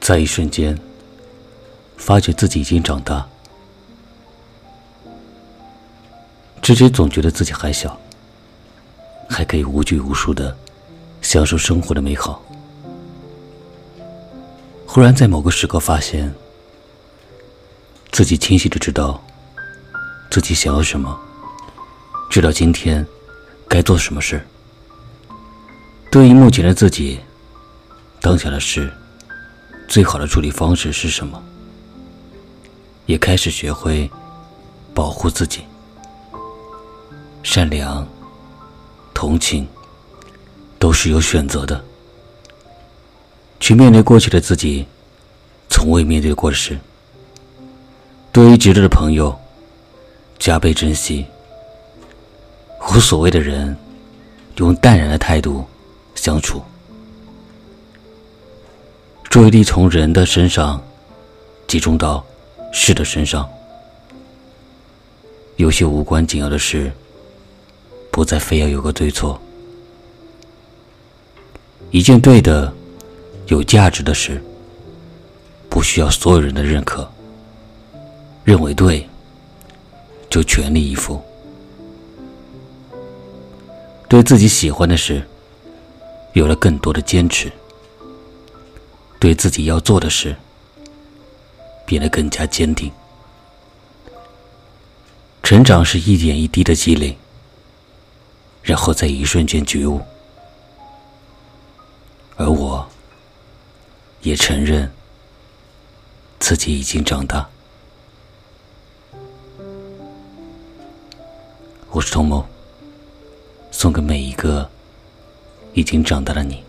在一瞬间，发觉自己已经长大。之前总觉得自己还小，还可以无拘无束的享受生活的美好。忽然在某个时刻发现，自己清晰的知道自己想要什么，直到今天该做什么事。对于目前的自己，当下的事。最好的处理方式是什么？也开始学会保护自己，善良、同情，都是有选择的。去面对过去的自己从未面对过的事。对于值得的朋友，加倍珍惜；无所谓的人，用淡然的态度相处。注意力从人的身上集中到事的身上，有些无关紧要的事，不再非要有个对错。一件对的、有价值的事，不需要所有人的认可。认为对，就全力以赴。对自己喜欢的事，有了更多的坚持。对自己要做的事变得更加坚定。成长是一点一滴的积累，然后在一瞬间觉悟。而我也承认自己已经长大。我是童某，送给每一个已经长大的你。